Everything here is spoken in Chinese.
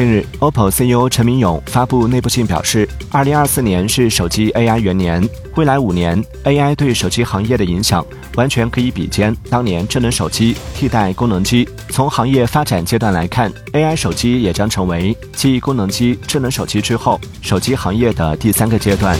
近日。Oppo ceo 陈明勇发布内部信表示二零二四年是手机 ai 元年未来五年 ai 对手机行业的影响完全可以比肩当年智能手机替代功能机。从行业发展阶段来看 ai 手机也将成为继功能机智能手机之后手机行业的第三个阶段。